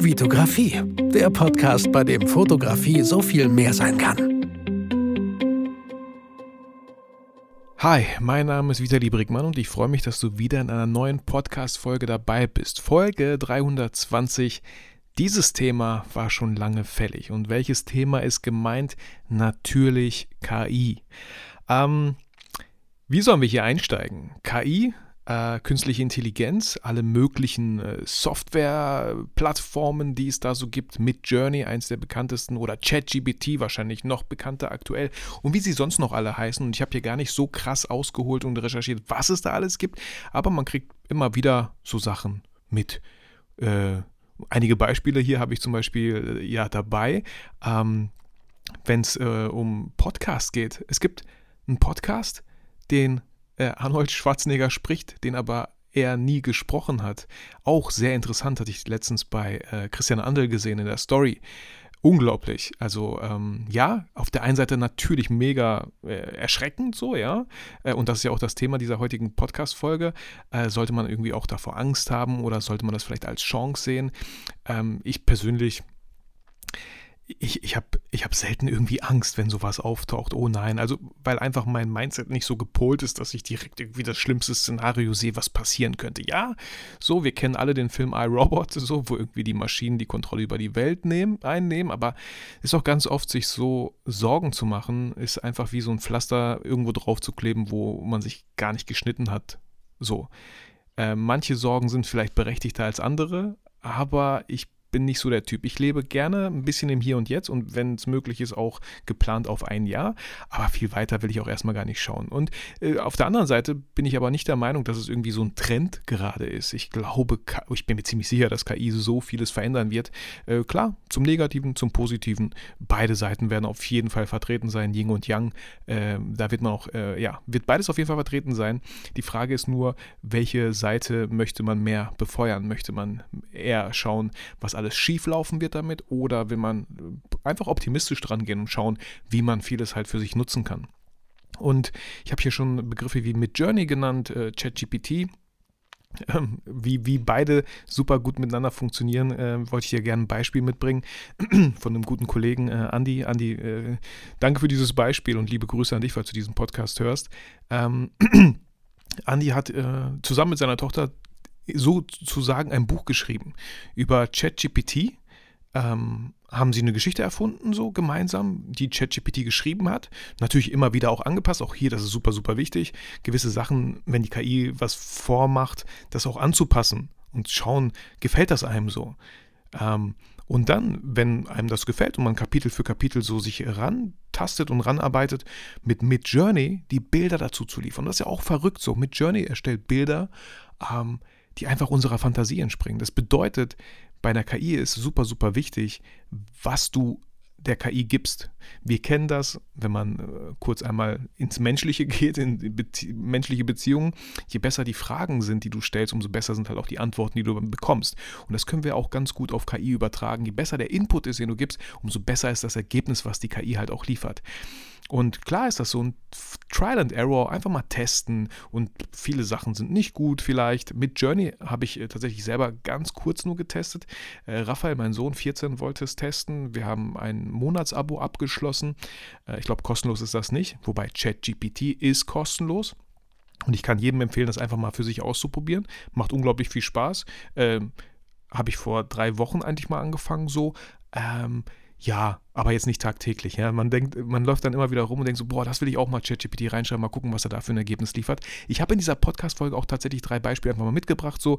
Vitografie, der Podcast, bei dem Fotografie so viel mehr sein kann. Hi, mein Name ist Vitali Brickmann und ich freue mich, dass du wieder in einer neuen Podcast-Folge dabei bist. Folge 320. Dieses Thema war schon lange fällig. Und welches Thema ist gemeint? Natürlich KI. Ähm, wie sollen wir hier einsteigen? KI äh, künstliche Intelligenz, alle möglichen äh, Software-Plattformen, die es da so gibt, mit Journey, eins der bekanntesten, oder ChatGPT, wahrscheinlich noch bekannter aktuell, und wie sie sonst noch alle heißen. Und ich habe hier gar nicht so krass ausgeholt und recherchiert, was es da alles gibt, aber man kriegt immer wieder so Sachen mit. Äh, einige Beispiele hier habe ich zum Beispiel äh, ja dabei, ähm, wenn es äh, um Podcasts geht. Es gibt einen Podcast, den äh, Arnold Schwarzenegger spricht, den aber er nie gesprochen hat. Auch sehr interessant, hatte ich letztens bei äh, Christian Andel gesehen in der Story. Unglaublich. Also ähm, ja, auf der einen Seite natürlich mega äh, erschreckend so, ja. Äh, und das ist ja auch das Thema dieser heutigen Podcast-Folge. Äh, sollte man irgendwie auch davor Angst haben oder sollte man das vielleicht als Chance sehen? Ähm, ich persönlich ich, ich habe ich hab selten irgendwie Angst, wenn sowas auftaucht. Oh nein, also weil einfach mein Mindset nicht so gepolt ist, dass ich direkt irgendwie das schlimmste Szenario sehe, was passieren könnte. Ja, so, wir kennen alle den Film iRobot, so, wo irgendwie die Maschinen die Kontrolle über die Welt nehmen, einnehmen, aber ist auch ganz oft, sich so Sorgen zu machen, ist einfach wie so ein Pflaster irgendwo drauf zu kleben, wo man sich gar nicht geschnitten hat. So. Äh, manche Sorgen sind vielleicht berechtigter als andere, aber ich bin nicht so der Typ. Ich lebe gerne ein bisschen im Hier und Jetzt und wenn es möglich ist, auch geplant auf ein Jahr. Aber viel weiter will ich auch erstmal gar nicht schauen. Und äh, auf der anderen Seite bin ich aber nicht der Meinung, dass es irgendwie so ein Trend gerade ist. Ich glaube, ich bin mir ziemlich sicher, dass KI so vieles verändern wird. Äh, klar, zum Negativen, zum Positiven. Beide Seiten werden auf jeden Fall vertreten sein, Yin und Yang. Äh, da wird man auch, äh, ja, wird beides auf jeden Fall vertreten sein. Die Frage ist nur, welche Seite möchte man mehr befeuern? Möchte man eher schauen, was alles schief laufen wird damit oder will man einfach optimistisch dran gehen und schauen, wie man vieles halt für sich nutzen kann. Und ich habe hier schon Begriffe wie Midjourney genannt, äh, ChatGPT, ähm, wie, wie beide super gut miteinander funktionieren, äh, wollte ich hier gerne ein Beispiel mitbringen von einem guten Kollegen, äh, Andi. Andi, äh, danke für dieses Beispiel und liebe Grüße an dich, falls du diesen Podcast hörst. Ähm, Andi hat äh, zusammen mit seiner Tochter sozusagen ein Buch geschrieben über ChatGPT. Ähm, haben sie eine Geschichte erfunden, so gemeinsam, die ChatGPT geschrieben hat. Natürlich immer wieder auch angepasst. Auch hier, das ist super, super wichtig. Gewisse Sachen, wenn die KI was vormacht, das auch anzupassen und schauen, gefällt das einem so. Ähm, und dann, wenn einem das gefällt und man Kapitel für Kapitel so sich rantastet und ranarbeitet, mit Midjourney die Bilder dazu zu liefern. Das ist ja auch verrückt so. Midjourney erstellt Bilder, ähm, die einfach unserer Fantasie entspringen. Das bedeutet, bei einer KI ist super, super wichtig, was du der KI gibst. Wir kennen das, wenn man äh, kurz einmal ins Menschliche geht, in Bezie menschliche Beziehungen. Je besser die Fragen sind, die du stellst, umso besser sind halt auch die Antworten, die du bekommst. Und das können wir auch ganz gut auf KI übertragen. Je besser der Input ist, den du gibst, umso besser ist das Ergebnis, was die KI halt auch liefert. Und klar ist das so ein Trial and Error, einfach mal testen und viele Sachen sind nicht gut vielleicht. Mit Journey habe ich äh, tatsächlich selber ganz kurz nur getestet. Äh, Raphael, mein Sohn, 14, wollte es testen. Wir haben Monatsabo abgeschlossen. Äh, ich glaube, kostenlos ist das nicht, wobei ChatGPT ist kostenlos. Und ich kann jedem empfehlen, das einfach mal für sich auszuprobieren. Macht unglaublich viel Spaß. Ähm, habe ich vor drei Wochen eigentlich mal angefangen so. Ähm, ja, aber jetzt nicht tagtäglich. Ja. Man denkt, man läuft dann immer wieder rum und denkt so, boah, das will ich auch mal ChatGPT reinschreiben, mal gucken, was er da für ein Ergebnis liefert. Ich habe in dieser Podcast-Folge auch tatsächlich drei Beispiele einfach mal mitgebracht, so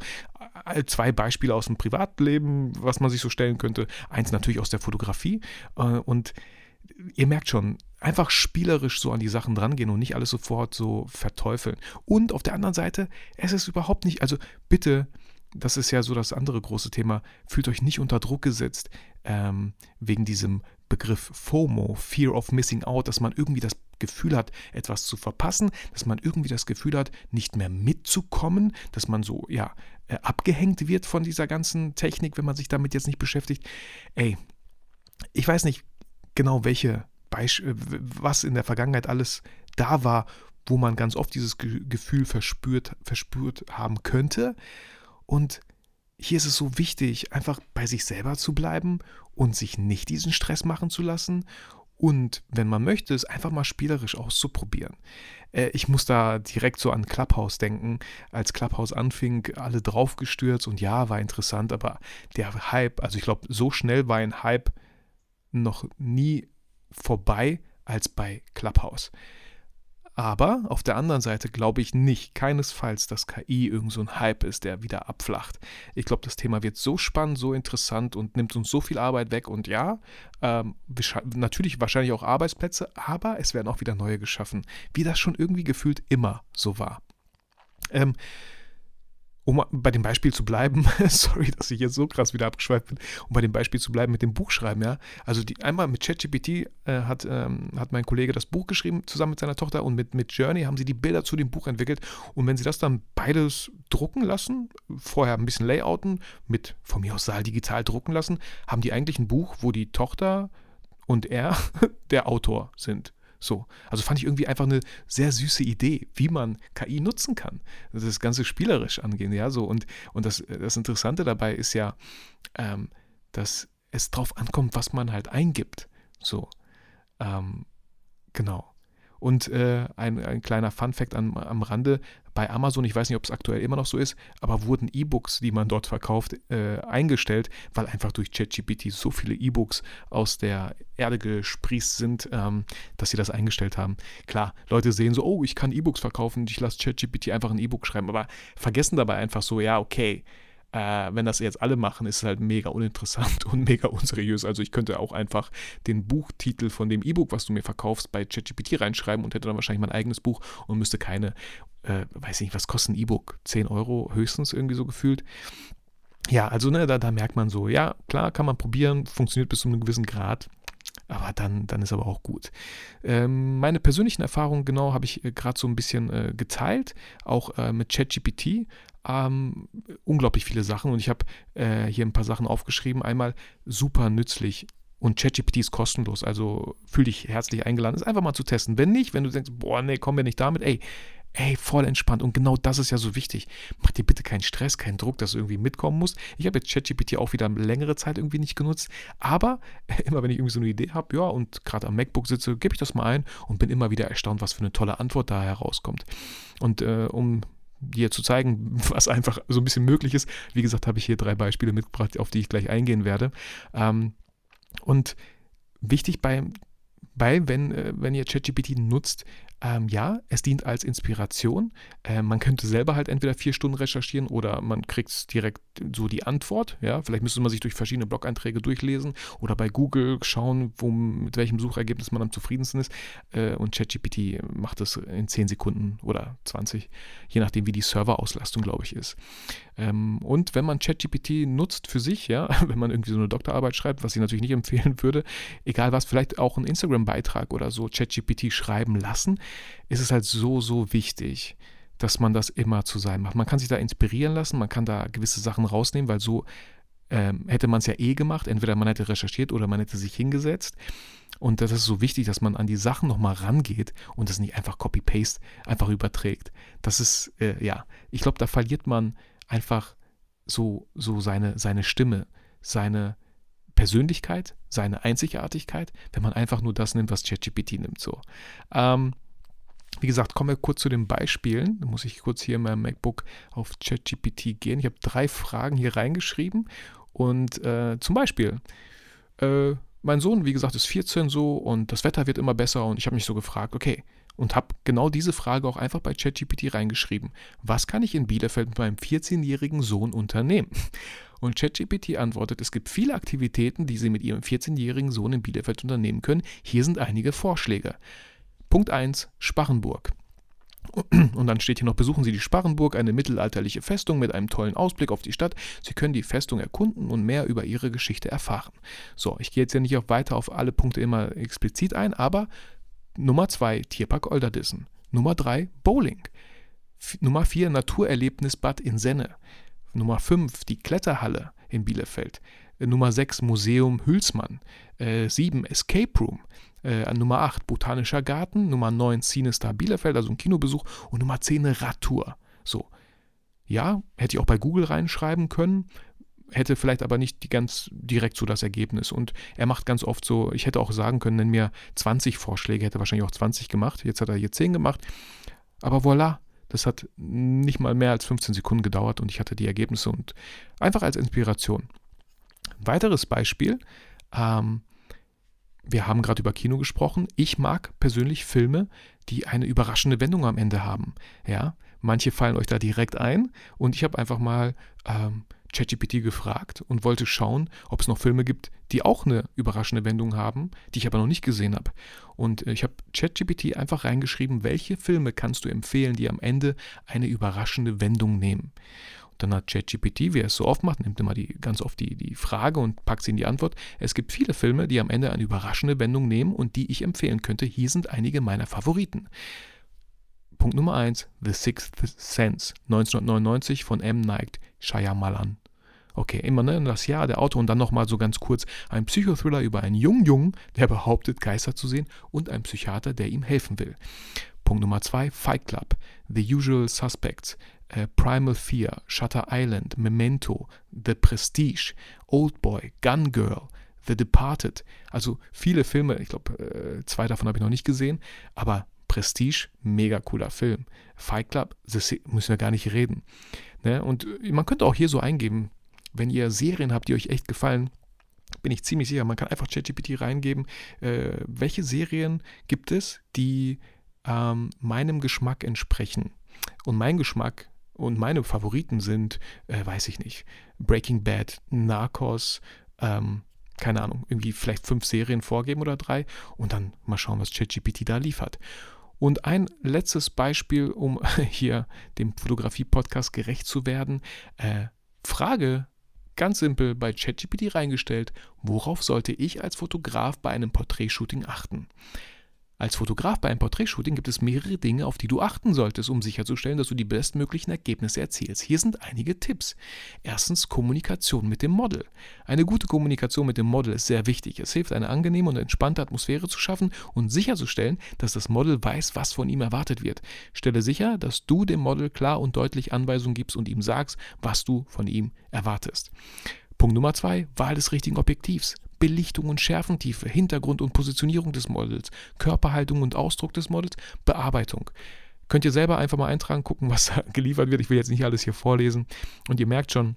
zwei Beispiele aus dem Privatleben, was man sich so stellen könnte. Eins natürlich aus der Fotografie äh, und ihr merkt schon, einfach spielerisch so an die Sachen drangehen und nicht alles sofort so verteufeln. Und auf der anderen Seite, es ist überhaupt nicht, also bitte das ist ja so das andere große Thema, fühlt euch nicht unter Druck gesetzt ähm, wegen diesem Begriff FOMO, Fear of Missing Out, dass man irgendwie das Gefühl hat, etwas zu verpassen, dass man irgendwie das Gefühl hat, nicht mehr mitzukommen, dass man so, ja, äh, abgehängt wird von dieser ganzen Technik, wenn man sich damit jetzt nicht beschäftigt. Ey, ich weiß nicht genau, welche Beisch was in der Vergangenheit alles da war, wo man ganz oft dieses Gefühl verspürt, verspürt haben könnte. Und hier ist es so wichtig, einfach bei sich selber zu bleiben und sich nicht diesen Stress machen zu lassen und wenn man möchte, es einfach mal spielerisch auszuprobieren. Äh, ich muss da direkt so an Clubhouse denken. Als Clubhouse anfing, alle draufgestürzt und ja, war interessant, aber der Hype, also ich glaube, so schnell war ein Hype noch nie vorbei als bei Clubhouse. Aber auf der anderen Seite glaube ich nicht, keinesfalls, dass KI irgend so ein Hype ist, der wieder abflacht. Ich glaube, das Thema wird so spannend, so interessant und nimmt uns so viel Arbeit weg. Und ja, ähm, natürlich wahrscheinlich auch Arbeitsplätze, aber es werden auch wieder neue geschaffen, wie das schon irgendwie gefühlt immer so war. Ähm, um bei dem Beispiel zu bleiben, sorry, dass ich jetzt so krass wieder abgeschweift bin, um bei dem Beispiel zu bleiben mit dem Buchschreiben, ja. Also die, einmal mit ChatGPT äh, hat, ähm, hat mein Kollege das Buch geschrieben, zusammen mit seiner Tochter und mit, mit Journey haben sie die Bilder zu dem Buch entwickelt. Und wenn sie das dann beides drucken lassen, vorher ein bisschen layouten, mit von mir aus Saal digital drucken lassen, haben die eigentlich ein Buch, wo die Tochter und er der Autor sind. So, also fand ich irgendwie einfach eine sehr süße Idee, wie man KI nutzen kann. Das Ganze spielerisch angehen, ja, so. Und, und das, das Interessante dabei ist ja, ähm, dass es drauf ankommt, was man halt eingibt. So, ähm, genau. Und äh, ein, ein kleiner Fun-Fact am, am Rande: Bei Amazon, ich weiß nicht, ob es aktuell immer noch so ist, aber wurden E-Books, die man dort verkauft, äh, eingestellt, weil einfach durch ChatGPT so viele E-Books aus der Erde gesprießt sind, ähm, dass sie das eingestellt haben. Klar, Leute sehen so: Oh, ich kann E-Books verkaufen, ich lasse ChatGPT einfach ein E-Book schreiben, aber vergessen dabei einfach so: Ja, okay äh, wenn das jetzt alle machen, ist es halt mega uninteressant und mega unseriös. Also ich könnte auch einfach den Buchtitel von dem E-Book, was du mir verkaufst, bei ChatGPT reinschreiben und hätte dann wahrscheinlich mein eigenes Buch und müsste keine, äh, weiß nicht, was kostet ein E-Book? 10 Euro höchstens irgendwie so gefühlt. Ja, also ne, da, da merkt man so, ja, klar, kann man probieren, funktioniert bis zu einem gewissen Grad. Aber dann, dann ist aber auch gut. Ähm, meine persönlichen Erfahrungen, genau, habe ich äh, gerade so ein bisschen äh, geteilt, auch äh, mit ChatGPT. Ähm, unglaublich viele Sachen und ich habe äh, hier ein paar Sachen aufgeschrieben. Einmal super nützlich und ChatGPT ist kostenlos, also fühl dich herzlich eingeladen, es einfach mal zu testen. Wenn nicht, wenn du denkst, boah, nee, kommen wir nicht damit, ey, ey, voll entspannt. Und genau das ist ja so wichtig. Mach dir bitte keinen Stress, keinen Druck, dass du irgendwie mitkommen musst. Ich habe jetzt ChatGPT auch wieder längere Zeit irgendwie nicht genutzt. Aber immer wenn ich irgendwie so eine Idee habe, ja, und gerade am MacBook sitze, gebe ich das mal ein und bin immer wieder erstaunt, was für eine tolle Antwort da herauskommt. Und äh, um dir zu zeigen, was einfach so ein bisschen möglich ist, wie gesagt, habe ich hier drei Beispiele mitgebracht, auf die ich gleich eingehen werde. Ähm, und wichtig bei bei, wenn, äh, wenn ihr ChatGPT nutzt, ähm, ja, es dient als Inspiration. Äh, man könnte selber halt entweder vier Stunden recherchieren oder man kriegt direkt so die Antwort. Ja, vielleicht müsste man sich durch verschiedene Blog-Einträge durchlesen oder bei Google schauen, wo, mit welchem Suchergebnis man am zufriedensten ist. Äh, und ChatGPT macht das in 10 Sekunden oder 20, je nachdem, wie die Serverauslastung, glaube ich, ist. Ähm, und wenn man ChatGPT nutzt für sich, ja, wenn man irgendwie so eine Doktorarbeit schreibt, was ich natürlich nicht empfehlen würde, egal was, vielleicht auch einen Instagram-Beitrag oder so ChatGPT schreiben lassen, ist es halt so, so wichtig, dass man das immer zu sein macht. Man kann sich da inspirieren lassen, man kann da gewisse Sachen rausnehmen, weil so ähm, hätte man es ja eh gemacht. Entweder man hätte recherchiert oder man hätte sich hingesetzt. Und das ist so wichtig, dass man an die Sachen nochmal rangeht und das nicht einfach Copy-Paste einfach überträgt. Das ist, äh, ja, ich glaube, da verliert man einfach so, so seine, seine Stimme, seine Persönlichkeit, seine Einzigartigkeit, wenn man einfach nur das nimmt, was ChatGPT nimmt. So. Ähm, wie gesagt, kommen wir kurz zu den Beispielen. Da muss ich kurz hier in meinem MacBook auf ChatGPT gehen. Ich habe drei Fragen hier reingeschrieben. Und äh, zum Beispiel, äh, mein Sohn, wie gesagt, ist 14 so und das Wetter wird immer besser. Und ich habe mich so gefragt, okay, und habe genau diese Frage auch einfach bei ChatGPT reingeschrieben. Was kann ich in Bielefeld mit meinem 14-jährigen Sohn unternehmen? Und ChatGPT antwortet, es gibt viele Aktivitäten, die Sie mit Ihrem 14-jährigen Sohn in Bielefeld unternehmen können. Hier sind einige Vorschläge. Punkt 1, Sparrenburg. Und dann steht hier noch, besuchen Sie die Sparrenburg, eine mittelalterliche Festung mit einem tollen Ausblick auf die Stadt. Sie können die Festung erkunden und mehr über ihre Geschichte erfahren. So, ich gehe jetzt ja nicht auch weiter auf alle Punkte immer explizit ein, aber Nummer 2, Tierpark Olderdissen. Nummer 3, Bowling. F Nummer 4, Naturerlebnisbad in Senne. Nummer 5, die Kletterhalle in Bielefeld. Äh, Nummer 6, Museum Hülsmann. Äh, 7, Escape Room. Äh, Nummer 8, Botanischer Garten. Nummer 9, Cinestar Bielefeld, also ein Kinobesuch. Und Nummer 10, eine Radtour. So. Ja, hätte ich auch bei Google reinschreiben können. hätte vielleicht aber nicht die ganz direkt so das Ergebnis. Und er macht ganz oft so, ich hätte auch sagen können, nenn mir 20 Vorschläge, hätte wahrscheinlich auch 20 gemacht. Jetzt hat er hier 10 gemacht. Aber voilà, das hat nicht mal mehr als 15 Sekunden gedauert und ich hatte die Ergebnisse und einfach als Inspiration. Weiteres Beispiel, ähm, wir haben gerade über Kino gesprochen. Ich mag persönlich Filme, die eine überraschende Wendung am Ende haben. Ja, manche fallen euch da direkt ein und ich habe einfach mal ähm, ChatGPT gefragt und wollte schauen, ob es noch Filme gibt, die auch eine überraschende Wendung haben, die ich aber noch nicht gesehen habe. Und äh, ich habe ChatGPT einfach reingeschrieben, welche Filme kannst du empfehlen, die am Ende eine überraschende Wendung nehmen. Und dann hat ChatGPT, wie er es so oft macht, nimmt immer die, ganz oft die, die Frage und packt sie in die Antwort. Es gibt viele Filme, die am Ende eine überraschende Wendung nehmen und die ich empfehlen könnte. Hier sind einige meiner Favoriten. Punkt Nummer 1, The Sixth Sense, 1999 von M. Night Shyamalan. Okay, immer ne, das Jahr, der Auto und dann nochmal so ganz kurz ein Psychothriller über einen jungen Jungen, der behauptet, Geister zu sehen und einen Psychiater, der ihm helfen will. Punkt Nummer 2, Fight Club, The Usual Suspects, äh, Primal Fear, Shutter Island, Memento, The Prestige, Old Boy, Gun Girl, The Departed. Also viele Filme, ich glaube, äh, zwei davon habe ich noch nicht gesehen, aber Prestige, mega cooler Film. Fight Club, das müssen wir gar nicht reden. Ne? Und äh, man könnte auch hier so eingeben, wenn ihr Serien habt, die euch echt gefallen, bin ich ziemlich sicher, man kann einfach ChatGPT reingeben, äh, welche Serien gibt es, die ähm, meinem Geschmack entsprechen. Und mein Geschmack und meine Favoriten sind, äh, weiß ich nicht, Breaking Bad, Narcos, ähm, keine Ahnung, irgendwie vielleicht fünf Serien vorgeben oder drei und dann mal schauen, was ChatGPT da liefert. Und ein letztes Beispiel, um hier dem Fotografie-Podcast gerecht zu werden. Äh, Frage ganz simpel bei ChatGPT reingestellt, worauf sollte ich als Fotograf bei einem Porträtshooting achten? Als Fotograf bei einem Porträtshooting gibt es mehrere Dinge, auf die du achten solltest, um sicherzustellen, dass du die bestmöglichen Ergebnisse erzielst. Hier sind einige Tipps. Erstens Kommunikation mit dem Model. Eine gute Kommunikation mit dem Model ist sehr wichtig. Es hilft, eine angenehme und entspannte Atmosphäre zu schaffen und sicherzustellen, dass das Model weiß, was von ihm erwartet wird. Stelle sicher, dass du dem Model klar und deutlich Anweisungen gibst und ihm sagst, was du von ihm erwartest. Punkt Nummer zwei, Wahl des richtigen Objektivs. Belichtung und Schärfentiefe, Hintergrund und Positionierung des Models, Körperhaltung und Ausdruck des Models, Bearbeitung. Könnt ihr selber einfach mal eintragen, gucken, was da geliefert wird. Ich will jetzt nicht alles hier vorlesen. Und ihr merkt schon,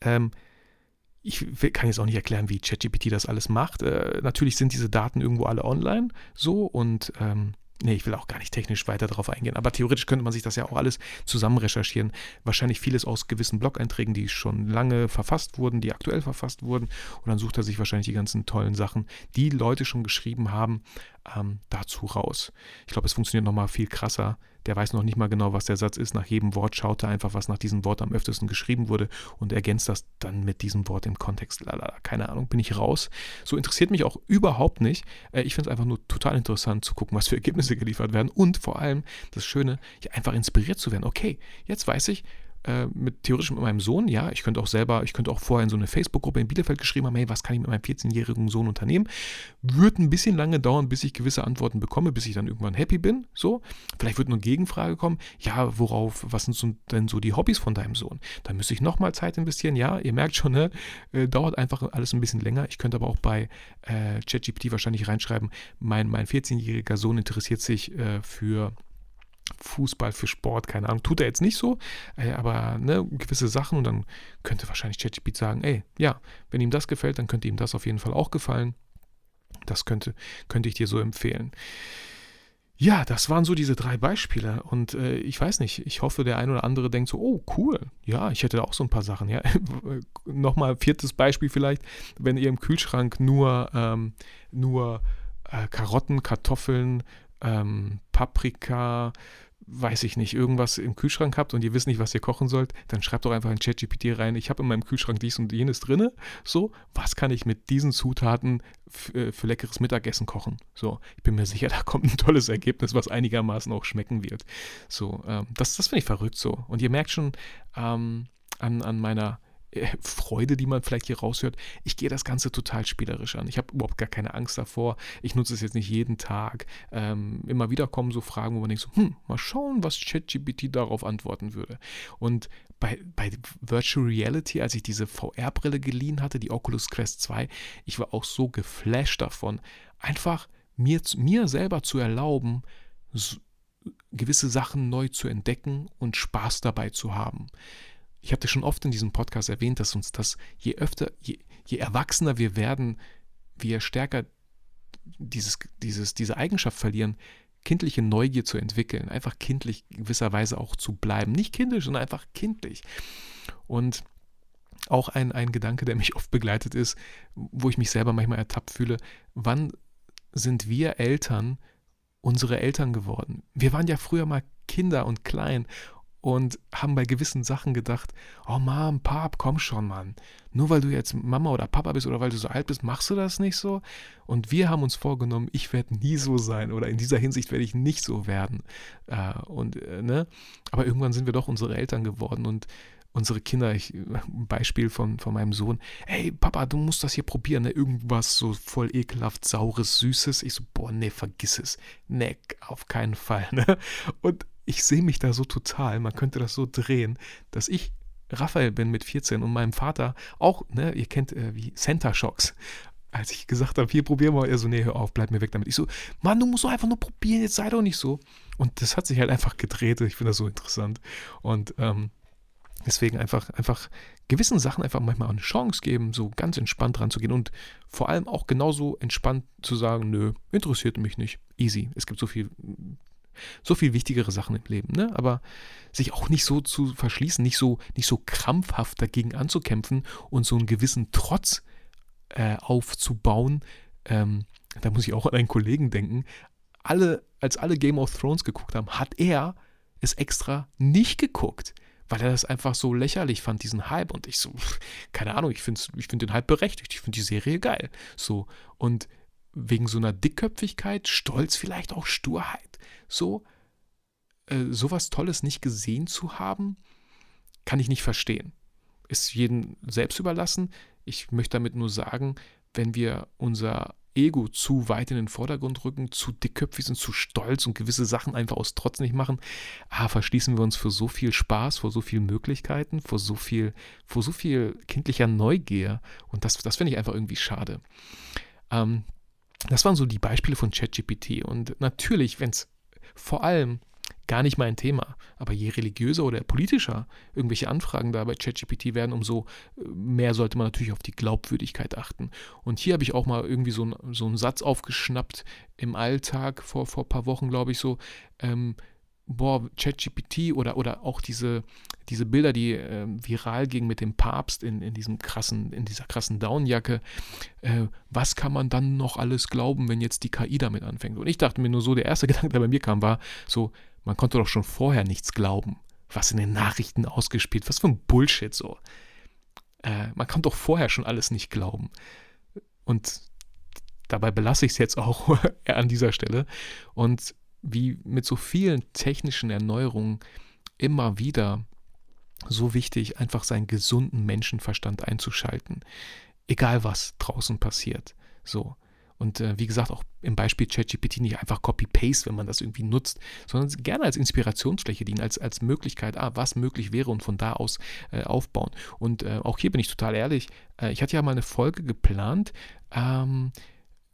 ähm, ich kann jetzt auch nicht erklären, wie ChatGPT das alles macht. Äh, natürlich sind diese Daten irgendwo alle online so und ähm, Nee, ich will auch gar nicht technisch weiter darauf eingehen, aber theoretisch könnte man sich das ja auch alles zusammen recherchieren. Wahrscheinlich vieles aus gewissen Blog-Einträgen, die schon lange verfasst wurden, die aktuell verfasst wurden. Und dann sucht er sich wahrscheinlich die ganzen tollen Sachen, die Leute schon geschrieben haben, ähm, dazu raus. Ich glaube, es funktioniert nochmal viel krasser. Der weiß noch nicht mal genau, was der Satz ist. Nach jedem Wort schaut er einfach, was nach diesem Wort am öftesten geschrieben wurde und ergänzt das dann mit diesem Wort im Kontext. Lala, keine Ahnung, bin ich raus. So interessiert mich auch überhaupt nicht. Äh, ich finde es einfach nur total interessant zu gucken, was für Ergebnisse geliefert werden und vor allem das Schöne, ja, einfach inspiriert zu werden. Okay, jetzt weiß ich, äh, mit theoretisch mit meinem Sohn, ja, ich könnte auch selber, ich könnte auch vorher in so eine Facebook-Gruppe in Bielefeld geschrieben haben, hey, was kann ich mit meinem 14-jährigen Sohn unternehmen? Wird ein bisschen lange dauern, bis ich gewisse Antworten bekomme, bis ich dann irgendwann happy bin, so. Vielleicht wird eine Gegenfrage kommen, ja, worauf, was sind denn so die Hobbys von deinem Sohn? Da müsste ich nochmal Zeit investieren, ja, ihr merkt schon, ne, äh, dauert einfach alles ein bisschen länger. Ich könnte aber auch bei äh, ChatGPT wahrscheinlich reinschreiben, mein, mein 14-jähriger Sohn interessiert sich äh, für Fußball, für Sport, keine Ahnung. Tut er jetzt nicht so, äh, aber ne, gewisse Sachen und dann könnte wahrscheinlich ChatGPT sagen, ey, ja, wenn ihm das gefällt, dann könnte ihm das auf jeden Fall auch gefallen. Das könnte, könnte ich dir so empfehlen. Ja, das waren so diese drei Beispiele und äh, ich weiß nicht, ich hoffe, der ein oder andere denkt so, oh cool, ja, ich hätte da auch so ein paar Sachen. Ja. Nochmal viertes Beispiel vielleicht, wenn ihr im Kühlschrank nur, ähm, nur äh, Karotten, Kartoffeln, ähm, Paprika, weiß ich nicht, irgendwas im Kühlschrank habt und ihr wisst nicht, was ihr kochen sollt, dann schreibt doch einfach in ChatGPT rein, ich habe in meinem Kühlschrank dies und jenes drinne. So, was kann ich mit diesen Zutaten äh, für leckeres Mittagessen kochen? So, ich bin mir sicher, da kommt ein tolles Ergebnis, was einigermaßen auch schmecken wird. So, ähm, das, das finde ich verrückt so. Und ihr merkt schon ähm, an, an meiner Freude, die man vielleicht hier raushört. Ich gehe das Ganze total spielerisch an. Ich habe überhaupt gar keine Angst davor. Ich nutze es jetzt nicht jeden Tag. Ähm, immer wieder kommen so Fragen, wo man denkt so, hm, mal schauen, was ChatGPT darauf antworten würde. Und bei, bei Virtual Reality, als ich diese VR-Brille geliehen hatte, die Oculus Quest 2, ich war auch so geflasht davon, einfach mir, mir selber zu erlauben, so, gewisse Sachen neu zu entdecken und Spaß dabei zu haben. Ich hatte schon oft in diesem Podcast erwähnt, dass uns das, je öfter, je, je erwachsener wir werden, wir stärker dieses, dieses, diese Eigenschaft verlieren, kindliche Neugier zu entwickeln, einfach kindlich gewisserweise auch zu bleiben. Nicht kindisch, sondern einfach kindlich. Und auch ein, ein Gedanke, der mich oft begleitet ist, wo ich mich selber manchmal ertappt fühle, wann sind wir Eltern unsere Eltern geworden? Wir waren ja früher mal Kinder und klein und haben bei gewissen Sachen gedacht, oh Mom, Pap, komm schon, Mann. Nur weil du jetzt Mama oder Papa bist oder weil du so alt bist, machst du das nicht so? Und wir haben uns vorgenommen, ich werde nie so sein oder in dieser Hinsicht werde ich nicht so werden. Äh, und, äh, ne? Aber irgendwann sind wir doch unsere Eltern geworden und unsere Kinder, ich, Beispiel von, von meinem Sohn, hey Papa, du musst das hier probieren, ne? irgendwas so voll ekelhaft, saures, süßes. Ich so, boah, nee, vergiss es. Nee, auf keinen Fall. Ne? Und ich sehe mich da so total, man könnte das so drehen, dass ich Raphael bin mit 14 und meinem Vater auch, ne, ihr kennt äh, wie Center Shocks. Als ich gesagt habe, hier probieren wir, er so, nee, hör auf, bleib mir weg damit. Ich so, Mann, du musst doch einfach nur probieren, jetzt sei doch nicht so. Und das hat sich halt einfach gedreht. Ich finde das so interessant. Und ähm, deswegen einfach, einfach gewissen Sachen einfach manchmal eine Chance geben, so ganz entspannt ranzugehen und vor allem auch genauso entspannt zu sagen, nö, interessiert mich nicht. Easy. Es gibt so viel so viel wichtigere Sachen im Leben, ne? Aber sich auch nicht so zu verschließen, nicht so, nicht so krampfhaft dagegen anzukämpfen und so einen gewissen Trotz äh, aufzubauen. Ähm, da muss ich auch an einen Kollegen denken. Alle, als alle Game of Thrones geguckt haben, hat er es extra nicht geguckt weil er das einfach so lächerlich fand, diesen Hype. Und ich so, keine Ahnung, ich finde ich find den Hype berechtigt, ich finde die Serie geil. So, und wegen so einer Dickköpfigkeit, Stolz, vielleicht auch Sturheit, so äh, sowas Tolles nicht gesehen zu haben, kann ich nicht verstehen. Ist jedem selbst überlassen. Ich möchte damit nur sagen, wenn wir unser Ego zu weit in den Vordergrund rücken, zu dickköpfig sind, zu stolz und gewisse Sachen einfach aus Trotz nicht machen, ah, verschließen wir uns für so viel Spaß, vor so vielen Möglichkeiten, vor so viel, vor so viel kindlicher Neugier. Und das, das finde ich einfach irgendwie schade. Ähm, das waren so die Beispiele von ChatGPT. Und natürlich, wenn es vor allem gar nicht mein Thema, aber je religiöser oder politischer irgendwelche Anfragen da bei ChatGPT werden, umso äh, mehr sollte man natürlich auf die Glaubwürdigkeit achten. Und hier habe ich auch mal irgendwie so, ein, so einen Satz aufgeschnappt im Alltag vor, vor ein paar Wochen, glaube ich, so. Ähm, boah, ChatGPT oder, oder auch diese, diese Bilder, die äh, viral gingen mit dem Papst in, in diesem krassen, in dieser krassen Downjacke, äh, was kann man dann noch alles glauben, wenn jetzt die KI damit anfängt? Und ich dachte mir nur so, der erste Gedanke, der bei mir kam, war so, man konnte doch schon vorher nichts glauben, was in den Nachrichten ausgespielt, was für ein Bullshit so. Äh, man kann doch vorher schon alles nicht glauben. Und dabei belasse ich es jetzt auch an dieser Stelle. Und wie mit so vielen technischen Erneuerungen immer wieder so wichtig, einfach seinen gesunden Menschenverstand einzuschalten. Egal was draußen passiert. So. Und äh, wie gesagt, auch im Beispiel ChatGPT nicht einfach Copy-Paste, wenn man das irgendwie nutzt, sondern gerne als Inspirationsfläche dienen, als, als Möglichkeit, ah, was möglich wäre und von da aus äh, aufbauen. Und äh, auch hier bin ich total ehrlich, äh, ich hatte ja mal eine Folge geplant, ähm,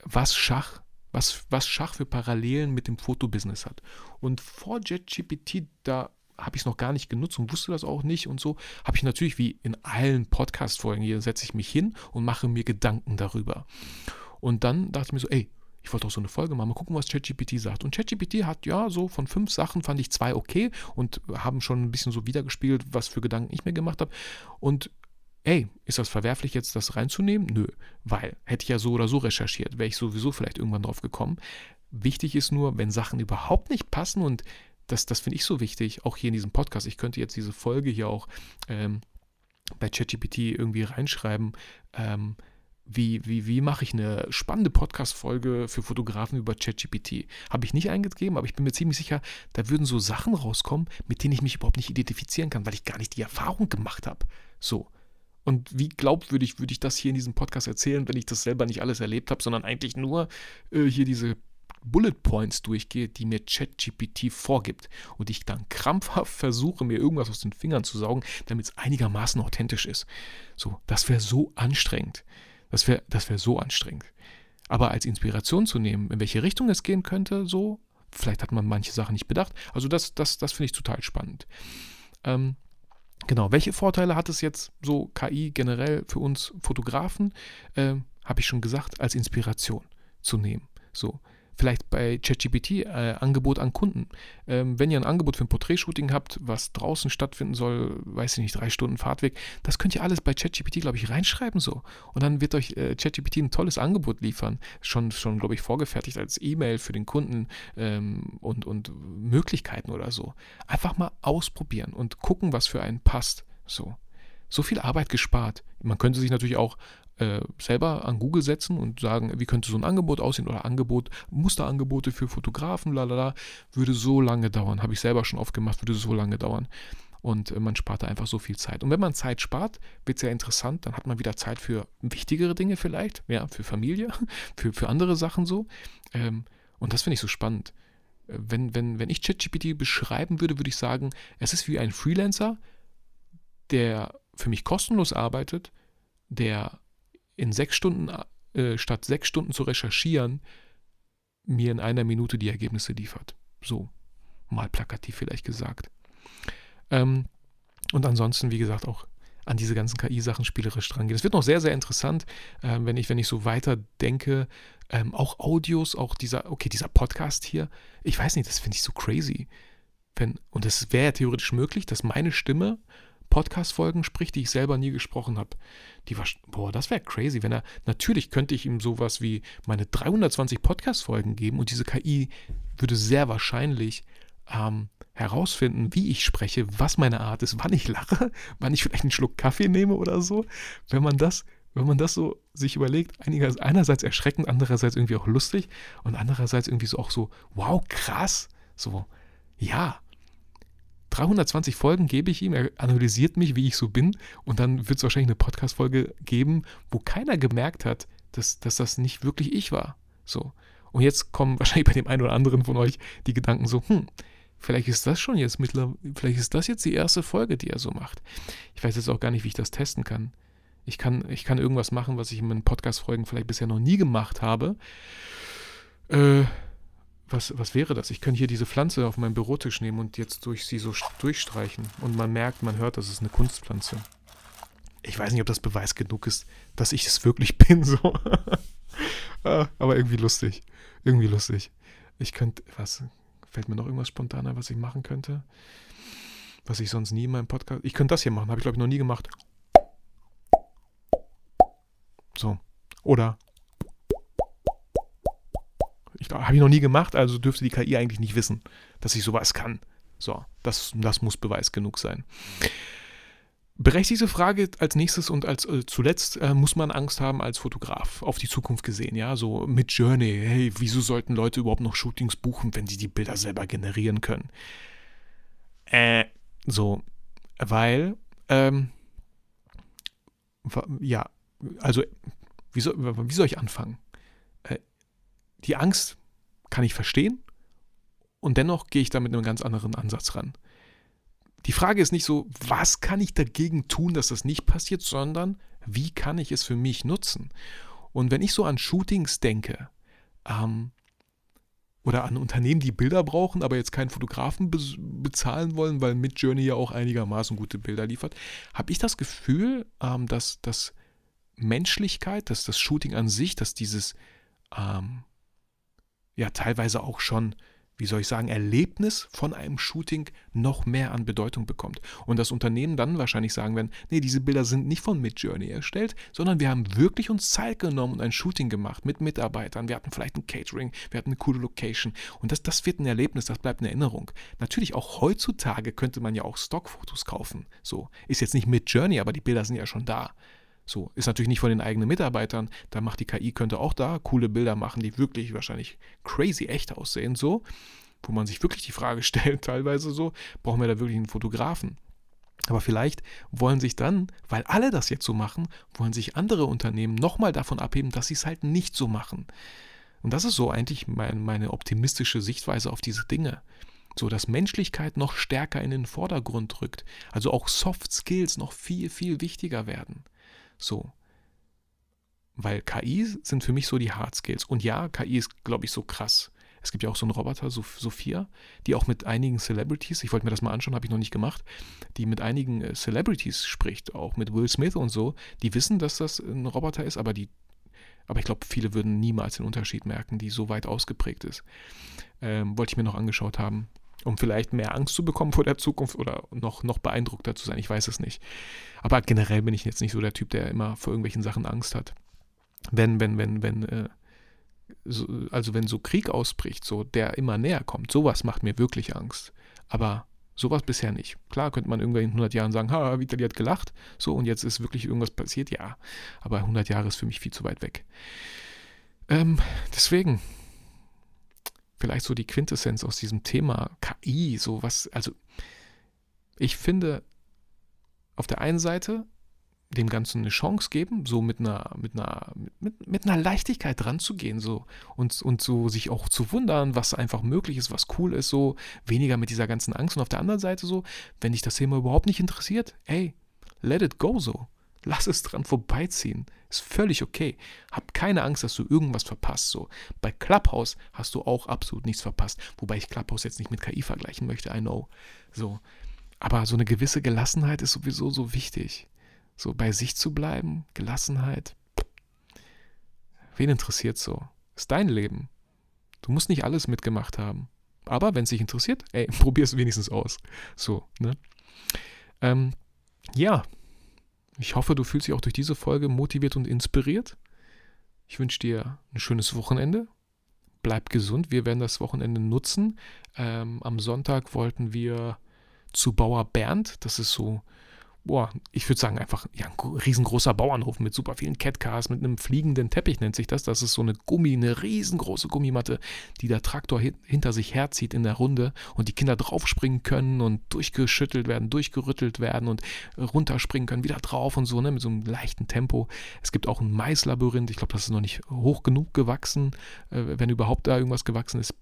was Schach was, was Schach für Parallelen mit dem Fotobusiness hat. Und vor JetGPT, da habe ich es noch gar nicht genutzt und wusste das auch nicht und so, habe ich natürlich wie in allen Podcast-Folgen hier, setze ich mich hin und mache mir Gedanken darüber. Und dann dachte ich mir so, ey, ich wollte auch so eine Folge machen, mal gucken, was ChatGPT sagt. Und ChatGPT hat ja so von fünf Sachen fand ich zwei okay und haben schon ein bisschen so wiedergespielt, was für Gedanken ich mir gemacht habe. Und ey, ist das verwerflich jetzt das reinzunehmen? Nö, weil hätte ich ja so oder so recherchiert, wäre ich sowieso vielleicht irgendwann drauf gekommen. Wichtig ist nur, wenn Sachen überhaupt nicht passen und das, das finde ich so wichtig, auch hier in diesem Podcast. Ich könnte jetzt diese Folge hier auch ähm, bei ChatGPT irgendwie reinschreiben. Ähm, wie, wie, wie mache ich eine spannende Podcast-Folge für Fotografen über ChatGPT? Habe ich nicht eingegeben, aber ich bin mir ziemlich sicher, da würden so Sachen rauskommen, mit denen ich mich überhaupt nicht identifizieren kann, weil ich gar nicht die Erfahrung gemacht habe. So. Und wie glaubwürdig würde ich das hier in diesem Podcast erzählen, wenn ich das selber nicht alles erlebt habe, sondern eigentlich nur äh, hier diese Bullet Points durchgehe, die mir ChatGPT vorgibt und ich dann krampfhaft versuche, mir irgendwas aus den Fingern zu saugen, damit es einigermaßen authentisch ist. So, das wäre so anstrengend. Das wäre das wär so anstrengend. Aber als Inspiration zu nehmen, in welche Richtung es gehen könnte, so, vielleicht hat man manche Sachen nicht bedacht. Also das, das, das finde ich total spannend. Ähm, genau, welche Vorteile hat es jetzt so KI generell für uns Fotografen? Ähm, Habe ich schon gesagt, als Inspiration zu nehmen. So, vielleicht bei ChatGPT äh, Angebot an Kunden. Ähm, wenn ihr ein Angebot für ein Porträtshooting habt, was draußen stattfinden soll, weiß ich nicht, drei Stunden Fahrtweg, das könnt ihr alles bei ChatGPT, glaube ich, reinschreiben so. Und dann wird euch äh, ChatGPT ein tolles Angebot liefern. Schon, schon glaube ich, vorgefertigt als E-Mail für den Kunden ähm, und, und Möglichkeiten oder so. Einfach mal ausprobieren und gucken, was für einen passt. So. So viel Arbeit gespart. Man könnte sich natürlich auch äh, selber an Google setzen und sagen, wie könnte so ein Angebot aussehen oder Angebot, Musterangebote für Fotografen, lalala, würde so lange dauern. Habe ich selber schon oft gemacht, würde so lange dauern. Und äh, man spart da einfach so viel Zeit. Und wenn man Zeit spart, wird es ja interessant, dann hat man wieder Zeit für wichtigere Dinge vielleicht, ja, für Familie, für, für andere Sachen so. Ähm, und das finde ich so spannend. Wenn, wenn, wenn ich ChatGPT beschreiben würde, würde ich sagen, es ist wie ein Freelancer, der für mich kostenlos arbeitet, der in sechs Stunden, äh, statt sechs Stunden zu recherchieren, mir in einer Minute die Ergebnisse liefert. So, mal plakativ vielleicht gesagt. Ähm, und ansonsten, wie gesagt, auch an diese ganzen KI-Sachen spielerisch dran gehen. Es wird noch sehr, sehr interessant, äh, wenn, ich, wenn ich so weiter denke. Ähm, auch Audios, auch dieser, okay, dieser Podcast hier. Ich weiß nicht, das finde ich so crazy. Wenn, und es wäre ja theoretisch möglich, dass meine Stimme Podcast-Folgen spricht, die ich selber nie gesprochen habe. Die war, boah, das wäre crazy, wenn er, natürlich könnte ich ihm sowas wie meine 320 Podcast-Folgen geben und diese KI würde sehr wahrscheinlich ähm, herausfinden, wie ich spreche, was meine Art ist, wann ich lache, wann ich vielleicht einen Schluck Kaffee nehme oder so. Wenn man das, wenn man das so sich überlegt, einerseits erschreckend, andererseits irgendwie auch lustig und andererseits irgendwie so auch so, wow, krass. So, ja, 320 Folgen gebe ich ihm, er analysiert mich, wie ich so bin und dann wird es wahrscheinlich eine Podcast-Folge geben, wo keiner gemerkt hat, dass, dass das nicht wirklich ich war. So. Und jetzt kommen wahrscheinlich bei dem einen oder anderen von euch die Gedanken so, hm, vielleicht ist das schon jetzt mittlerweile, vielleicht ist das jetzt die erste Folge, die er so macht. Ich weiß jetzt auch gar nicht, wie ich das testen kann. Ich kann, ich kann irgendwas machen, was ich in meinen Podcast-Folgen vielleicht bisher noch nie gemacht habe. Äh, was, was wäre das? Ich könnte hier diese Pflanze auf meinem Bürotisch nehmen und jetzt durch sie so durchstreichen. Und man merkt, man hört, das ist eine Kunstpflanze. Ich weiß nicht, ob das Beweis genug ist, dass ich es wirklich bin, so. Ah, aber irgendwie lustig. Irgendwie lustig. Ich könnte, was, fällt mir noch irgendwas spontaner, was ich machen könnte? Was ich sonst nie in meinem Podcast. Ich könnte das hier machen, habe ich glaube ich noch nie gemacht. So. Oder habe ich noch nie gemacht, also dürfte die KI eigentlich nicht wissen, dass ich sowas kann. So, das, das muss Beweis genug sein. Berechtigte Frage als nächstes und als äh, zuletzt äh, muss man Angst haben als Fotograf auf die Zukunft gesehen, ja, so mit Journey, hey, wieso sollten Leute überhaupt noch Shootings buchen, wenn sie die Bilder selber generieren können? Äh, so, weil, ähm, ja, also, wie soll, wie soll ich anfangen? Die Angst kann ich verstehen und dennoch gehe ich da mit einem ganz anderen Ansatz ran. Die Frage ist nicht so, was kann ich dagegen tun, dass das nicht passiert, sondern wie kann ich es für mich nutzen? Und wenn ich so an Shootings denke, ähm, oder an Unternehmen, die Bilder brauchen, aber jetzt keinen Fotografen be bezahlen wollen, weil Midjourney ja auch einigermaßen gute Bilder liefert, habe ich das Gefühl, ähm, dass, dass Menschlichkeit, dass das Shooting an sich, dass dieses ähm, ja teilweise auch schon, wie soll ich sagen, Erlebnis von einem Shooting noch mehr an Bedeutung bekommt. Und das Unternehmen dann wahrscheinlich sagen werden, nee, diese Bilder sind nicht von Midjourney erstellt, sondern wir haben wirklich uns Zeit genommen und ein Shooting gemacht mit Mitarbeitern. Wir hatten vielleicht ein Catering, wir hatten eine coole Location. Und das, das wird ein Erlebnis, das bleibt eine Erinnerung. Natürlich auch heutzutage könnte man ja auch Stockfotos kaufen. So, ist jetzt nicht Midjourney, aber die Bilder sind ja schon da. So, ist natürlich nicht von den eigenen Mitarbeitern. Da macht die KI, könnte auch da coole Bilder machen, die wirklich wahrscheinlich crazy echt aussehen, so. Wo man sich wirklich die Frage stellt, teilweise so, brauchen wir da wirklich einen Fotografen? Aber vielleicht wollen sich dann, weil alle das jetzt so machen, wollen sich andere Unternehmen nochmal davon abheben, dass sie es halt nicht so machen. Und das ist so eigentlich mein, meine optimistische Sichtweise auf diese Dinge. So, dass Menschlichkeit noch stärker in den Vordergrund rückt. Also auch Soft Skills noch viel, viel wichtiger werden. So. Weil KI sind für mich so die Hard Skills. Und ja, KI ist, glaube ich, so krass. Es gibt ja auch so einen Roboter, Sophia, die auch mit einigen Celebrities, ich wollte mir das mal anschauen, habe ich noch nicht gemacht, die mit einigen äh, Celebrities spricht, auch mit Will Smith und so. Die wissen, dass das ein Roboter ist, aber die, aber ich glaube, viele würden niemals den Unterschied merken, die so weit ausgeprägt ist. Ähm, wollte ich mir noch angeschaut haben, um vielleicht mehr Angst zu bekommen vor der Zukunft oder noch, noch beeindruckter zu sein. Ich weiß es nicht. Aber generell bin ich jetzt nicht so der Typ, der immer vor irgendwelchen Sachen Angst hat. Wenn, wenn, wenn, wenn, äh, so, also wenn so Krieg ausbricht, so der immer näher kommt, sowas macht mir wirklich Angst. Aber sowas bisher nicht. Klar könnte man irgendwann in 100 Jahren sagen, ha, Vitali hat gelacht, so und jetzt ist wirklich irgendwas passiert, ja. Aber 100 Jahre ist für mich viel zu weit weg. Ähm, deswegen, vielleicht so die Quintessenz aus diesem Thema KI, so was, also ich finde, auf der einen Seite dem Ganzen eine Chance geben, so mit einer, mit einer, mit, mit einer Leichtigkeit dran zu gehen, so und, und so sich auch zu wundern, was einfach möglich ist, was cool ist, so weniger mit dieser ganzen Angst. Und auf der anderen Seite so, wenn dich das Thema überhaupt nicht interessiert, hey, let it go so. Lass es dran vorbeiziehen. Ist völlig okay. Hab keine Angst, dass du irgendwas verpasst. So. Bei Clubhouse hast du auch absolut nichts verpasst. Wobei ich Clubhouse jetzt nicht mit KI vergleichen möchte, I know. So. Aber so eine gewisse Gelassenheit ist sowieso so wichtig. So bei sich zu bleiben, Gelassenheit. Wen interessiert so? Ist dein Leben. Du musst nicht alles mitgemacht haben. Aber wenn es dich interessiert, ey, probier es wenigstens aus. So, ne? Ähm, ja, ich hoffe, du fühlst dich auch durch diese Folge motiviert und inspiriert. Ich wünsche dir ein schönes Wochenende. Bleib gesund. Wir werden das Wochenende nutzen. Ähm, am Sonntag wollten wir zu Bauer Bernd. Das ist so boah, ich würde sagen, einfach ja, ein riesengroßer Bauernhof mit super vielen Catcars, mit einem fliegenden Teppich nennt sich das. Das ist so eine Gummi, eine riesengroße Gummimatte, die der Traktor hinter sich herzieht in der Runde und die Kinder draufspringen können und durchgeschüttelt werden, durchgerüttelt werden und runterspringen können, wieder drauf und so, ne, mit so einem leichten Tempo. Es gibt auch ein Maislabyrinth, ich glaube, das ist noch nicht hoch genug gewachsen, äh, wenn überhaupt da irgendwas gewachsen ist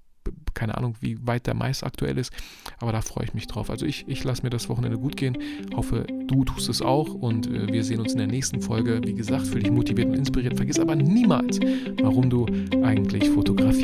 keine Ahnung, wie weit der Mais aktuell ist, aber da freue ich mich drauf. Also ich, ich lasse mir das Wochenende gut gehen, hoffe, du tust es auch und äh, wir sehen uns in der nächsten Folge. Wie gesagt, für dich motiviert und inspiriert. Vergiss aber niemals, warum du eigentlich Fotograf